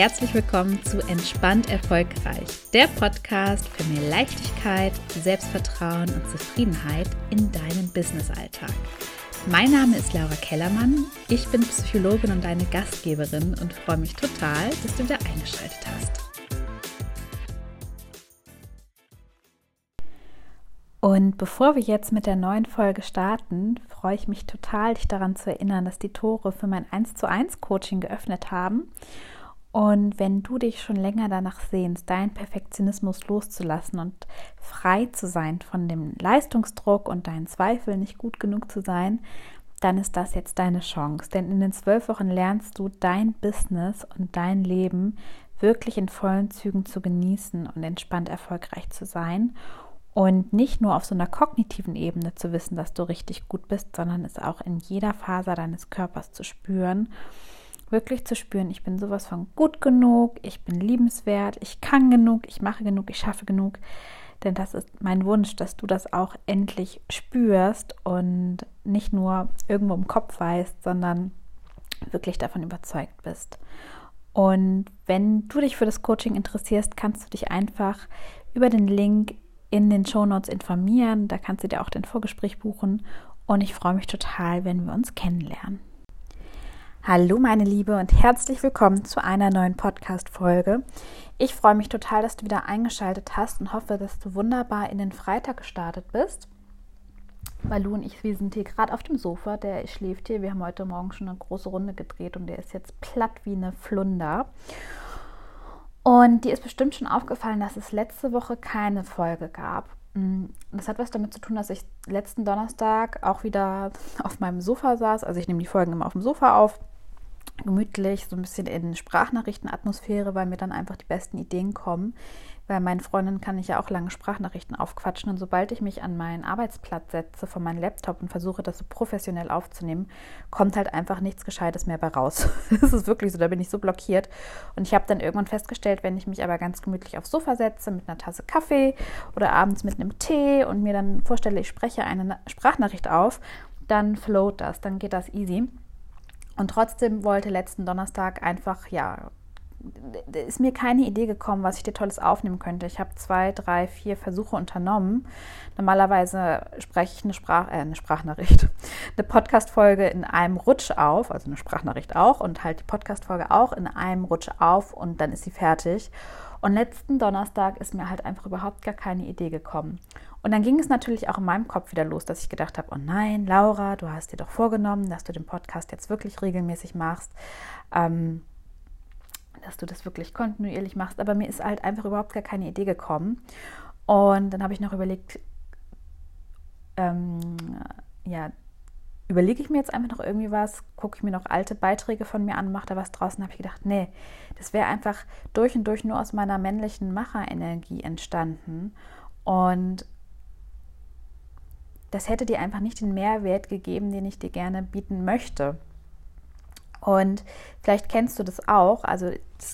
herzlich willkommen zu Entspannt Erfolgreich, der Podcast für mehr Leichtigkeit, Selbstvertrauen und Zufriedenheit in deinem Businessalltag. Mein Name ist Laura Kellermann, ich bin Psychologin und deine Gastgeberin und freue mich total, dass du wieder eingeschaltet hast. Und bevor wir jetzt mit der neuen Folge starten, freue ich mich total, dich daran zu erinnern, dass die Tore für mein 1 zu 1 Coaching geöffnet haben und wenn du dich schon länger danach sehnst, deinen Perfektionismus loszulassen und frei zu sein von dem Leistungsdruck und deinen Zweifeln, nicht gut genug zu sein, dann ist das jetzt deine Chance. Denn in den zwölf Wochen lernst du dein Business und dein Leben wirklich in vollen Zügen zu genießen und entspannt erfolgreich zu sein. Und nicht nur auf so einer kognitiven Ebene zu wissen, dass du richtig gut bist, sondern es auch in jeder Faser deines Körpers zu spüren wirklich zu spüren, ich bin sowas von gut genug, ich bin liebenswert, ich kann genug, ich mache genug, ich schaffe genug. Denn das ist mein Wunsch, dass du das auch endlich spürst und nicht nur irgendwo im Kopf weißt, sondern wirklich davon überzeugt bist. Und wenn du dich für das Coaching interessierst, kannst du dich einfach über den Link in den Show Notes informieren. Da kannst du dir auch den Vorgespräch buchen. Und ich freue mich total, wenn wir uns kennenlernen. Hallo meine Liebe und herzlich willkommen zu einer neuen Podcast-Folge. Ich freue mich total, dass du wieder eingeschaltet hast und hoffe, dass du wunderbar in den Freitag gestartet bist. Malu und ich, wir sind hier gerade auf dem Sofa, der schläft hier. Wir haben heute Morgen schon eine große Runde gedreht und der ist jetzt platt wie eine Flunder. Und dir ist bestimmt schon aufgefallen, dass es letzte Woche keine Folge gab. Mm, das hat was damit zu tun, dass ich letzten Donnerstag auch wieder auf meinem Sofa saß. Also ich nehme die Folgen immer auf dem Sofa auf gemütlich, so ein bisschen in Sprachnachrichtenatmosphäre, weil mir dann einfach die besten Ideen kommen. Weil meinen Freundinnen kann ich ja auch lange Sprachnachrichten aufquatschen. Und sobald ich mich an meinen Arbeitsplatz setze von meinem Laptop und versuche, das so professionell aufzunehmen, kommt halt einfach nichts Gescheites mehr bei raus. das ist wirklich so, da bin ich so blockiert. Und ich habe dann irgendwann festgestellt, wenn ich mich aber ganz gemütlich aufs Sofa setze mit einer Tasse Kaffee oder abends mit einem Tee und mir dann vorstelle, ich spreche eine Sprachnachricht auf, dann float das, dann geht das easy. Und trotzdem wollte letzten Donnerstag einfach, ja, ist mir keine Idee gekommen, was ich dir Tolles aufnehmen könnte. Ich habe zwei, drei, vier Versuche unternommen. Normalerweise spreche ich eine, Sprach, äh, eine Sprachnachricht, eine Podcast-Folge in einem Rutsch auf, also eine Sprachnachricht auch und halt die Podcast-Folge auch in einem Rutsch auf und dann ist sie fertig. Und letzten Donnerstag ist mir halt einfach überhaupt gar keine Idee gekommen. Und dann ging es natürlich auch in meinem Kopf wieder los, dass ich gedacht habe, oh nein, Laura, du hast dir doch vorgenommen, dass du den Podcast jetzt wirklich regelmäßig machst, ähm, dass du das wirklich kontinuierlich machst. Aber mir ist halt einfach überhaupt gar keine Idee gekommen. Und dann habe ich noch überlegt, ähm, ja, überlege ich mir jetzt einfach noch irgendwie was, gucke ich mir noch alte Beiträge von mir an, mache da was draußen, habe ich gedacht, nee, das wäre einfach durch und durch nur aus meiner männlichen Macherenergie entstanden. Und das hätte dir einfach nicht den Mehrwert gegeben, den ich dir gerne bieten möchte. Und vielleicht kennst du das auch. Also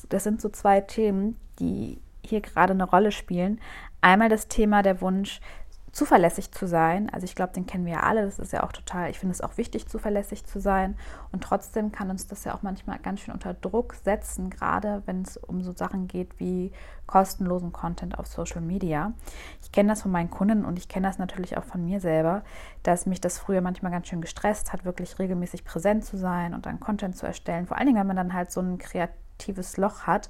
das sind so zwei Themen, die hier gerade eine Rolle spielen. Einmal das Thema der Wunsch, zuverlässig zu sein. Also ich glaube, den kennen wir ja alle. Das ist ja auch total, ich finde es auch wichtig, zuverlässig zu sein. Und trotzdem kann uns das ja auch manchmal ganz schön unter Druck setzen, gerade wenn es um so Sachen geht wie kostenlosen Content auf Social Media. Ich kenne das von meinen Kunden und ich kenne das natürlich auch von mir selber, dass mich das früher manchmal ganz schön gestresst hat, wirklich regelmäßig präsent zu sein und dann Content zu erstellen. Vor allen Dingen, wenn man dann halt so ein kreatives Loch hat.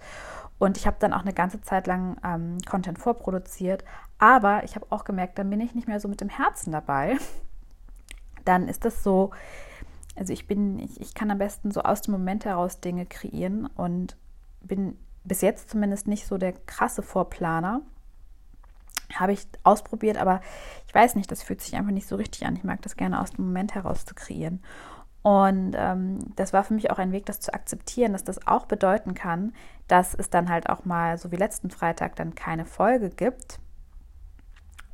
Und ich habe dann auch eine ganze Zeit lang ähm, Content vorproduziert. Aber ich habe auch gemerkt, dann bin ich nicht mehr so mit dem Herzen dabei. Dann ist das so, also ich bin, ich, ich kann am besten so aus dem Moment heraus Dinge kreieren und bin bis jetzt zumindest nicht so der krasse Vorplaner. Habe ich ausprobiert, aber ich weiß nicht, das fühlt sich einfach nicht so richtig an. Ich mag das gerne aus dem Moment heraus zu kreieren. Und ähm, das war für mich auch ein Weg, das zu akzeptieren, dass das auch bedeuten kann, dass es dann halt auch mal, so wie letzten Freitag, dann keine Folge gibt.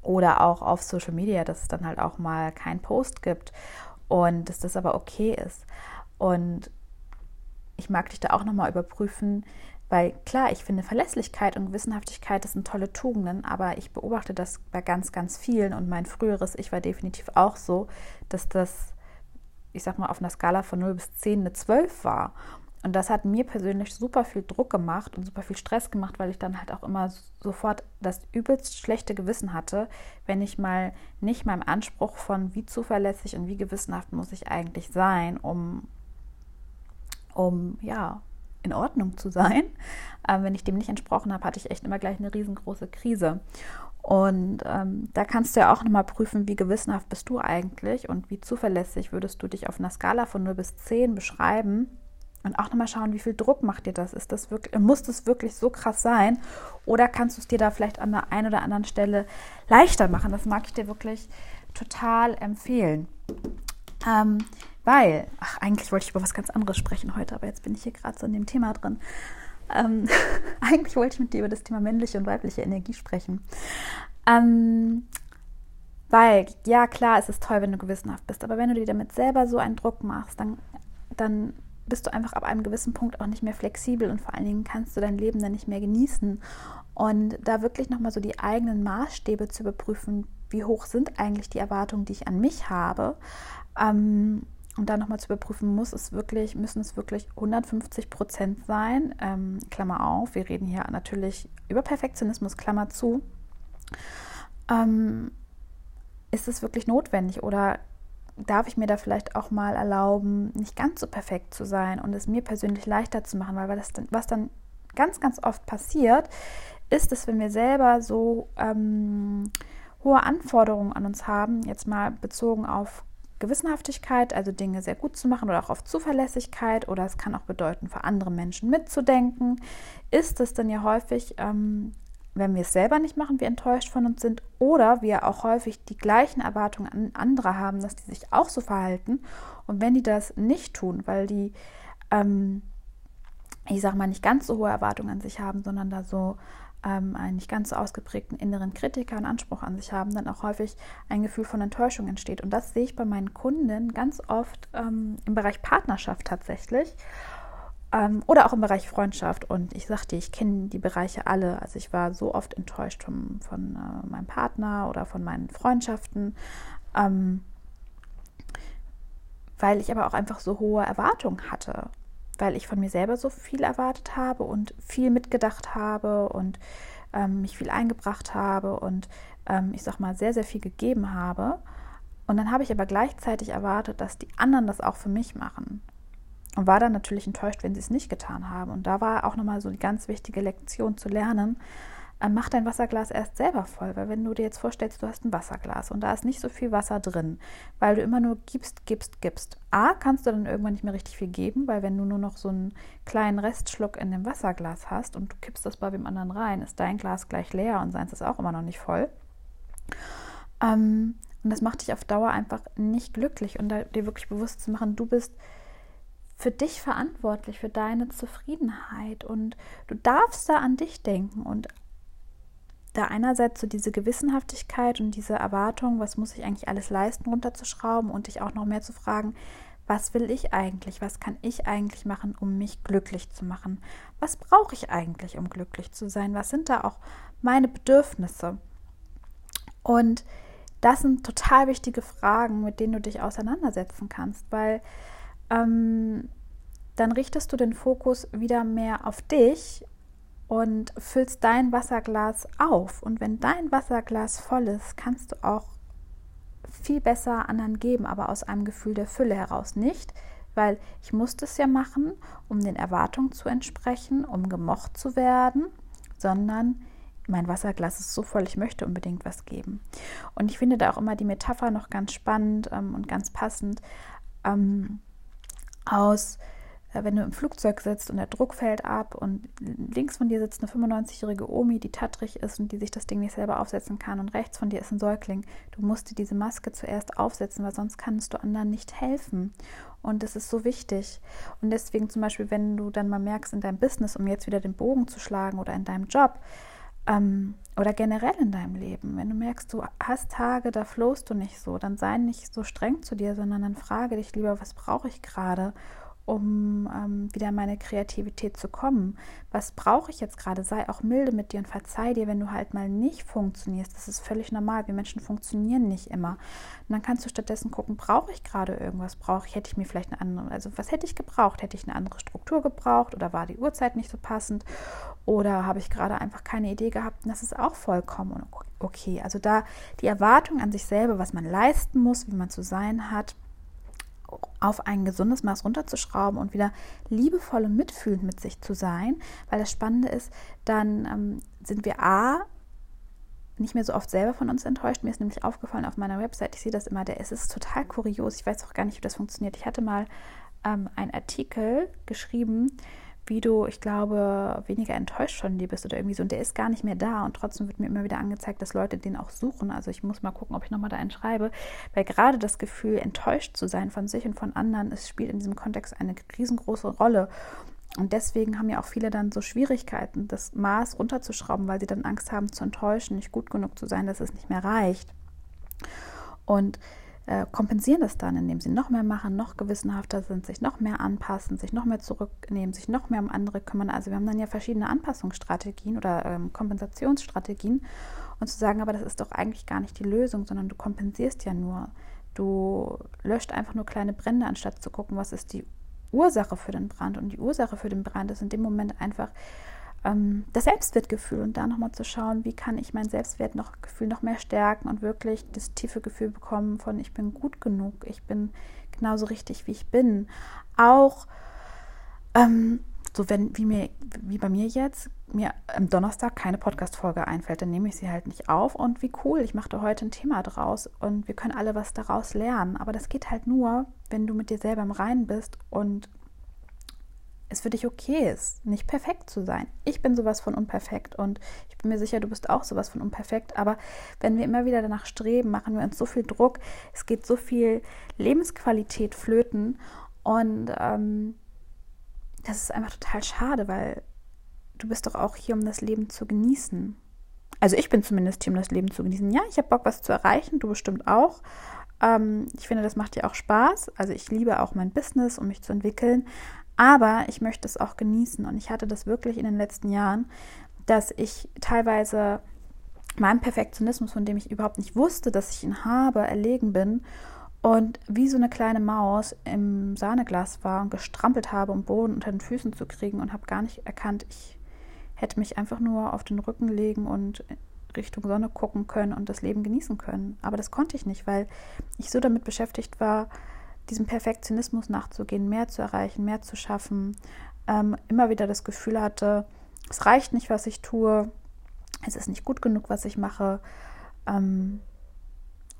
Oder auch auf Social Media, dass es dann halt auch mal keinen Post gibt. Und dass das aber okay ist. Und ich mag dich da auch nochmal überprüfen, weil klar, ich finde Verlässlichkeit und Gewissenhaftigkeit, das sind tolle Tugenden, aber ich beobachte das bei ganz, ganz vielen und mein früheres Ich war definitiv auch so, dass das ich sag mal, auf einer Skala von 0 bis 10 eine 12 war. Und das hat mir persönlich super viel Druck gemacht und super viel Stress gemacht, weil ich dann halt auch immer sofort das übelst schlechte Gewissen hatte, wenn ich mal nicht meinem Anspruch von wie zuverlässig und wie gewissenhaft muss ich eigentlich sein, um, um ja, in Ordnung zu sein. Ähm, wenn ich dem nicht entsprochen habe, hatte ich echt immer gleich eine riesengroße Krise. Und ähm, da kannst du ja auch nochmal prüfen, wie gewissenhaft bist du eigentlich und wie zuverlässig würdest du dich auf einer Skala von 0 bis 10 beschreiben. Und auch nochmal schauen, wie viel Druck macht dir das? Ist das wirklich, muss das wirklich so krass sein? Oder kannst du es dir da vielleicht an der einen oder anderen Stelle leichter machen? Das mag ich dir wirklich total empfehlen. Ähm, weil, ach, eigentlich wollte ich über was ganz anderes sprechen heute, aber jetzt bin ich hier gerade so in dem Thema drin. Ähm, eigentlich wollte ich mit dir über das Thema männliche und weibliche Energie sprechen. Ähm, weil, ja, klar, es ist toll, wenn du gewissenhaft bist, aber wenn du dir damit selber so einen Druck machst, dann, dann bist du einfach ab einem gewissen Punkt auch nicht mehr flexibel und vor allen Dingen kannst du dein Leben dann nicht mehr genießen. Und da wirklich nochmal so die eigenen Maßstäbe zu überprüfen, wie hoch sind eigentlich die Erwartungen, die ich an mich habe. Ähm, und dann nochmal zu überprüfen, muss es wirklich, müssen es wirklich 150 Prozent sein? Ähm, Klammer auf, wir reden hier natürlich über Perfektionismus, Klammer zu. Ähm, ist es wirklich notwendig oder darf ich mir da vielleicht auch mal erlauben, nicht ganz so perfekt zu sein und es mir persönlich leichter zu machen, weil das was dann ganz, ganz oft passiert, ist es, wenn wir selber so ähm, hohe Anforderungen an uns haben, jetzt mal bezogen auf Gewissenhaftigkeit, also Dinge sehr gut zu machen oder auch auf Zuverlässigkeit oder es kann auch bedeuten, für andere Menschen mitzudenken, ist es dann ja häufig, ähm, wenn wir es selber nicht machen, wir enttäuscht von uns sind oder wir auch häufig die gleichen Erwartungen an andere haben, dass die sich auch so verhalten? Und wenn die das nicht tun, weil die, ähm, ich sag mal, nicht ganz so hohe Erwartungen an sich haben, sondern da so ähm, einen nicht ganz so ausgeprägten inneren Kritiker und Anspruch an sich haben, dann auch häufig ein Gefühl von Enttäuschung entsteht. Und das sehe ich bei meinen Kunden ganz oft ähm, im Bereich Partnerschaft tatsächlich ähm, oder auch im Bereich Freundschaft. Und ich sagte, ich kenne die Bereiche alle. Also ich war so oft enttäuscht vom, von äh, meinem Partner oder von meinen Freundschaften. Ähm, weil ich aber auch einfach so hohe Erwartungen hatte weil ich von mir selber so viel erwartet habe und viel mitgedacht habe und ähm, mich viel eingebracht habe und ähm, ich sag mal sehr, sehr viel gegeben habe. Und dann habe ich aber gleichzeitig erwartet, dass die anderen das auch für mich machen. Und war dann natürlich enttäuscht, wenn sie es nicht getan haben. Und da war auch nochmal so die ganz wichtige Lektion zu lernen, mach dein Wasserglas erst selber voll, weil wenn du dir jetzt vorstellst, du hast ein Wasserglas und da ist nicht so viel Wasser drin, weil du immer nur gibst, gibst, gibst. A, kannst du dann irgendwann nicht mehr richtig viel geben, weil wenn du nur noch so einen kleinen Restschluck in dem Wasserglas hast und du kippst das bei dem anderen rein, ist dein Glas gleich leer und seins ist auch immer noch nicht voll. Ähm, und das macht dich auf Dauer einfach nicht glücklich und dir wirklich bewusst zu machen, du bist für dich verantwortlich, für deine Zufriedenheit und du darfst da an dich denken und da einerseits so diese Gewissenhaftigkeit und diese Erwartung, was muss ich eigentlich alles leisten, runterzuschrauben und dich auch noch mehr zu fragen, was will ich eigentlich, was kann ich eigentlich machen, um mich glücklich zu machen? Was brauche ich eigentlich, um glücklich zu sein? Was sind da auch meine Bedürfnisse? Und das sind total wichtige Fragen, mit denen du dich auseinandersetzen kannst, weil ähm, dann richtest du den Fokus wieder mehr auf dich und füllst dein Wasserglas auf. Und wenn dein Wasserglas voll ist, kannst du auch viel besser anderen geben, aber aus einem Gefühl der Fülle heraus nicht, weil ich musste es ja machen, um den Erwartungen zu entsprechen, um gemocht zu werden, sondern mein Wasserglas ist so voll, ich möchte unbedingt was geben. Und ich finde da auch immer die Metapher noch ganz spannend ähm, und ganz passend ähm, aus wenn du im Flugzeug sitzt und der Druck fällt ab und links von dir sitzt eine 95-jährige Omi, die tattrig ist und die sich das Ding nicht selber aufsetzen kann und rechts von dir ist ein Säugling. Du musst dir diese Maske zuerst aufsetzen, weil sonst kannst du anderen nicht helfen. Und das ist so wichtig. Und deswegen zum Beispiel, wenn du dann mal merkst in deinem Business, um jetzt wieder den Bogen zu schlagen oder in deinem Job, ähm, oder generell in deinem Leben, wenn du merkst, du hast Tage, da flowst du nicht so, dann sei nicht so streng zu dir, sondern dann frage dich lieber, was brauche ich gerade um ähm, wieder in meine Kreativität zu kommen? Was brauche ich jetzt gerade? Sei auch milde mit dir und verzeih dir, wenn du halt mal nicht funktionierst. Das ist völlig normal. Wir Menschen funktionieren nicht immer. Und dann kannst du stattdessen gucken, brauche ich gerade irgendwas? Brauche ich, hätte ich mir vielleicht eine andere, also was hätte ich gebraucht? Hätte ich eine andere Struktur gebraucht oder war die Uhrzeit nicht so passend? Oder habe ich gerade einfach keine Idee gehabt? Und das ist auch vollkommen okay. Also da die Erwartung an sich selber, was man leisten muss, wie man zu sein hat, auf ein gesundes Maß runterzuschrauben und wieder liebevoll und mitfühlend mit sich zu sein, weil das Spannende ist, dann ähm, sind wir A, nicht mehr so oft selber von uns enttäuscht. Mir ist nämlich aufgefallen auf meiner Website, ich sehe das immer, der es ist total kurios. Ich weiß auch gar nicht, wie das funktioniert. Ich hatte mal ähm, einen Artikel geschrieben, wie du, ich glaube, weniger enttäuscht von dir bist oder irgendwie so. Und der ist gar nicht mehr da. Und trotzdem wird mir immer wieder angezeigt, dass Leute den auch suchen. Also ich muss mal gucken, ob ich nochmal da einen schreibe. Weil gerade das Gefühl, enttäuscht zu sein von sich und von anderen, es spielt in diesem Kontext eine riesengroße Rolle. Und deswegen haben ja auch viele dann so Schwierigkeiten, das Maß runterzuschrauben, weil sie dann Angst haben zu enttäuschen, nicht gut genug zu sein, dass es nicht mehr reicht. Und äh, kompensieren das dann, indem sie noch mehr machen, noch gewissenhafter sind, sich noch mehr anpassen, sich noch mehr zurücknehmen, sich noch mehr um andere kümmern. Also wir haben dann ja verschiedene Anpassungsstrategien oder ähm, Kompensationsstrategien und zu sagen, aber das ist doch eigentlich gar nicht die Lösung, sondern du kompensierst ja nur. Du löscht einfach nur kleine Brände, anstatt zu gucken, was ist die Ursache für den Brand. Und die Ursache für den Brand ist in dem Moment einfach ähm, das Selbstwertgefühl und da nochmal zu schauen, wie kann ich mein Selbstwertgefühl noch mehr stärken und wirklich das tiefe Gefühl bekommen von, ich bin gut genug, ich bin genauso richtig, wie ich bin. Auch ähm, so wenn, wie mir, wie bei mir jetzt, mir am Donnerstag keine Podcast-Folge einfällt, dann nehme ich sie halt nicht auf und wie cool, ich mache heute ein Thema draus und wir können alle was daraus lernen. Aber das geht halt nur, wenn du mit dir selber im Reinen bist und es für dich okay ist, nicht perfekt zu sein. Ich bin sowas von unperfekt und ich bin mir sicher, du bist auch sowas von unperfekt. Aber wenn wir immer wieder danach streben, machen wir uns so viel Druck, es geht so viel Lebensqualität flöten und ähm, das ist einfach total schade, weil du bist doch auch hier, um das Leben zu genießen. Also ich bin zumindest hier, um das Leben zu genießen. Ja, ich habe Bock, was zu erreichen, du bestimmt auch. Ähm, ich finde, das macht dir auch Spaß. Also ich liebe auch mein Business, um mich zu entwickeln. Aber ich möchte es auch genießen. Und ich hatte das wirklich in den letzten Jahren, dass ich teilweise meinem Perfektionismus, von dem ich überhaupt nicht wusste, dass ich ihn habe, erlegen bin und wie so eine kleine Maus im Sahneglas war und gestrampelt habe, um Boden unter den Füßen zu kriegen und habe gar nicht erkannt, ich hätte mich einfach nur auf den Rücken legen und Richtung Sonne gucken können und das Leben genießen können. Aber das konnte ich nicht, weil ich so damit beschäftigt war, diesem Perfektionismus nachzugehen, mehr zu erreichen, mehr zu schaffen, ähm, immer wieder das Gefühl hatte, es reicht nicht, was ich tue, es ist nicht gut genug, was ich mache. Ähm,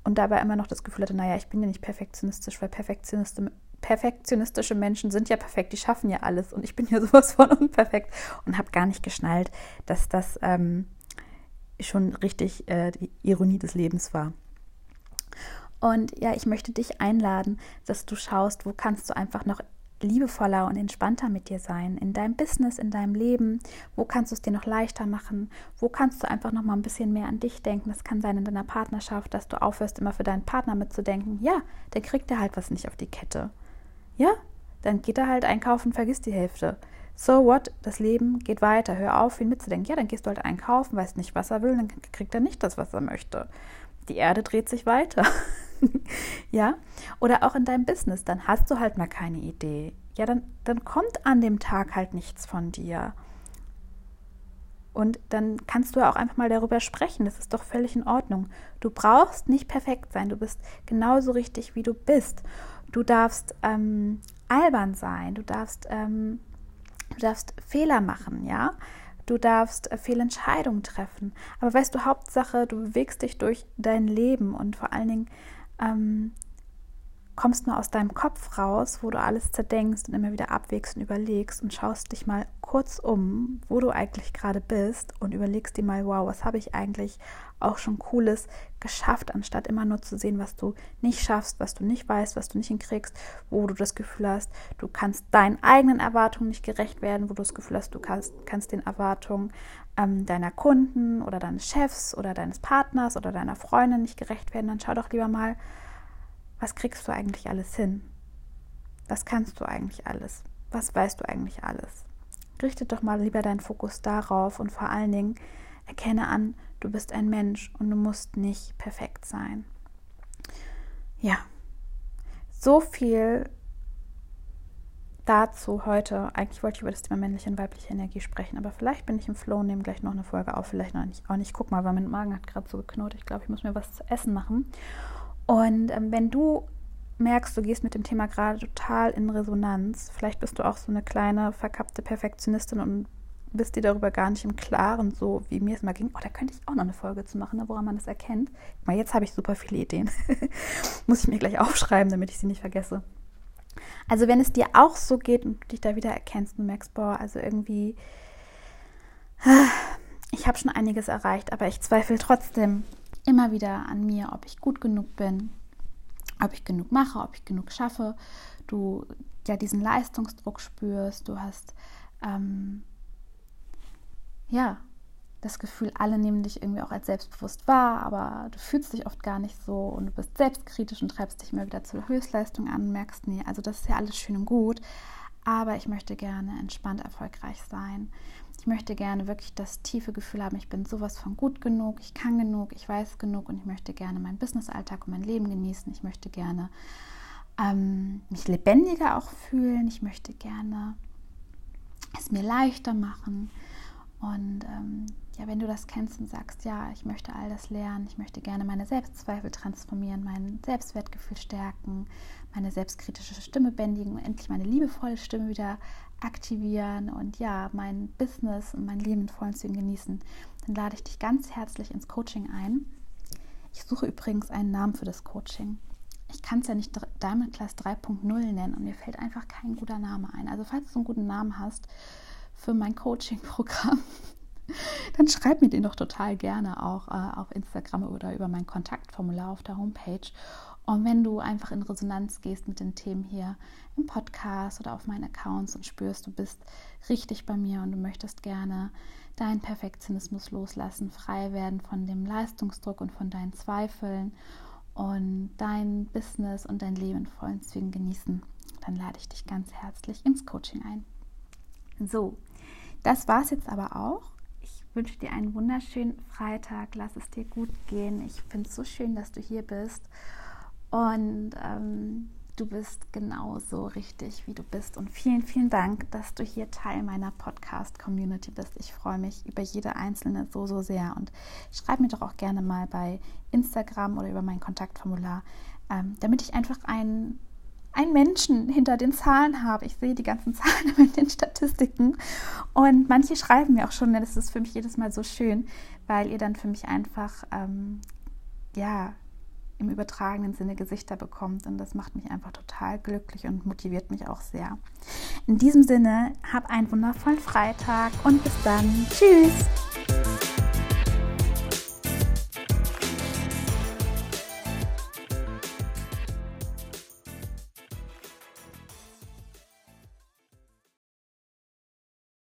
und dabei immer noch das Gefühl hatte, naja, ich bin ja nicht perfektionistisch, weil Perfektionisten, perfektionistische Menschen sind ja perfekt, die schaffen ja alles und ich bin ja sowas von unperfekt und habe gar nicht geschnallt, dass das ähm, schon richtig äh, die Ironie des Lebens war. Und ja, ich möchte dich einladen, dass du schaust, wo kannst du einfach noch liebevoller und entspannter mit dir sein, in deinem Business, in deinem Leben, wo kannst du es dir noch leichter machen, wo kannst du einfach noch mal ein bisschen mehr an dich denken. Das kann sein in deiner Partnerschaft, dass du aufhörst, immer für deinen Partner mitzudenken. Ja, der kriegt er halt was nicht auf die Kette. Ja, dann geht er halt einkaufen, vergisst die Hälfte. So what? Das Leben geht weiter. Hör auf, ihn mitzudenken. Ja, dann gehst du halt einkaufen, weißt nicht, was er will, dann kriegt er nicht das, was er möchte. Die Erde dreht sich weiter. ja, oder auch in deinem Business, dann hast du halt mal keine Idee. Ja, dann, dann kommt an dem Tag halt nichts von dir. Und dann kannst du auch einfach mal darüber sprechen. Das ist doch völlig in Ordnung. Du brauchst nicht perfekt sein. Du bist genauso richtig, wie du bist. Du darfst ähm, albern sein. Du darfst, ähm, du darfst Fehler machen, ja. Du darfst äh, Fehlentscheidungen treffen. Aber weißt du, Hauptsache, du bewegst dich durch dein Leben und vor allen Dingen ähm, kommst nur aus deinem Kopf raus, wo du alles zerdenkst und immer wieder abwägst und überlegst und schaust dich mal kurz um, wo du eigentlich gerade bist und überlegst dir mal, wow, was habe ich eigentlich auch schon Cooles geschafft, anstatt immer nur zu sehen, was du nicht schaffst, was du nicht weißt, was du nicht hinkriegst, wo du das Gefühl hast, du kannst deinen eigenen Erwartungen nicht gerecht werden, wo du das Gefühl hast, du kannst, kannst den Erwartungen ähm, deiner Kunden oder deines Chefs oder deines Partners oder deiner Freundin nicht gerecht werden, dann schau doch lieber mal, was kriegst du eigentlich alles hin? was kannst du eigentlich alles? Was weißt du eigentlich alles? Richte doch mal lieber deinen Fokus darauf und vor allen Dingen erkenne an, du bist ein Mensch und du musst nicht perfekt sein. Ja, so viel dazu heute. Eigentlich wollte ich über das Thema männliche und weibliche Energie sprechen, aber vielleicht bin ich im Flow und nehme gleich noch eine Folge auf, vielleicht noch nicht. Auch nicht. Guck mal, weil mein Magen hat gerade so geknurrt. Ich glaube, ich muss mir was zu essen machen. Und ähm, wenn du merkst, du gehst mit dem Thema gerade total in Resonanz, vielleicht bist du auch so eine kleine verkappte Perfektionistin und bist dir darüber gar nicht im Klaren, so wie mir es mal ging. Oh, da könnte ich auch noch eine Folge zu machen, ne, woran man das erkennt. Mal jetzt habe ich super viele Ideen. Muss ich mir gleich aufschreiben, damit ich sie nicht vergesse. Also wenn es dir auch so geht und du dich da wieder erkennst und merkst, boah, also irgendwie, ich habe schon einiges erreicht, aber ich zweifle trotzdem immer wieder an mir, ob ich gut genug bin, ob ich genug mache, ob ich genug schaffe. Du ja diesen Leistungsdruck spürst, du hast ähm, ja das Gefühl, alle nehmen dich irgendwie auch als selbstbewusst wahr, aber du fühlst dich oft gar nicht so und du bist selbstkritisch und treibst dich immer wieder zur Höchstleistung an und merkst, nee, also das ist ja alles schön und gut, aber ich möchte gerne entspannt erfolgreich sein. Ich möchte gerne wirklich das tiefe Gefühl haben, ich bin sowas von gut genug, ich kann genug, ich weiß genug und ich möchte gerne meinen Businessalltag und mein Leben genießen. Ich möchte gerne ähm, mich lebendiger auch fühlen. Ich möchte gerne es mir leichter machen. Und ähm, ja, wenn du das kennst und sagst, ja, ich möchte all das lernen, ich möchte gerne meine Selbstzweifel transformieren, mein Selbstwertgefühl stärken, meine selbstkritische Stimme bändigen und endlich meine liebevolle Stimme wieder aktivieren und ja, mein Business und mein Leben in vollen Zügen genießen, dann lade ich dich ganz herzlich ins Coaching ein. Ich suche übrigens einen Namen für das Coaching. Ich kann es ja nicht Diamond Class 3.0 nennen und mir fällt einfach kein guter Name ein. Also falls du einen guten Namen hast für mein Coaching-Programm, dann schreib mir den doch total gerne auch äh, auf Instagram oder über mein Kontaktformular auf der Homepage. Und wenn du einfach in Resonanz gehst mit den Themen hier im Podcast oder auf meinen Accounts und spürst, du bist richtig bei mir und du möchtest gerne deinen Perfektionismus loslassen, frei werden von dem Leistungsdruck und von deinen Zweifeln und dein Business und dein Leben in vollen Zügen genießen, dann lade ich dich ganz herzlich ins Coaching ein. So, das war es jetzt aber auch. Ich wünsche dir einen wunderschönen Freitag. Lass es dir gut gehen. Ich finde es so schön, dass du hier bist. Und ähm, du bist genauso richtig, wie du bist. Und vielen, vielen Dank, dass du hier Teil meiner Podcast-Community bist. Ich freue mich über jede einzelne so, so sehr. Und schreib mir doch auch gerne mal bei Instagram oder über mein Kontaktformular, ähm, damit ich einfach einen einen Menschen hinter den Zahlen habe. Ich sehe die ganzen Zahlen in den Statistiken und manche schreiben mir auch schon, das ist für mich jedes Mal so schön, weil ihr dann für mich einfach ähm, ja im übertragenen Sinne Gesichter bekommt. Und das macht mich einfach total glücklich und motiviert mich auch sehr. In diesem Sinne, hab einen wundervollen Freitag und bis dann. Tschüss!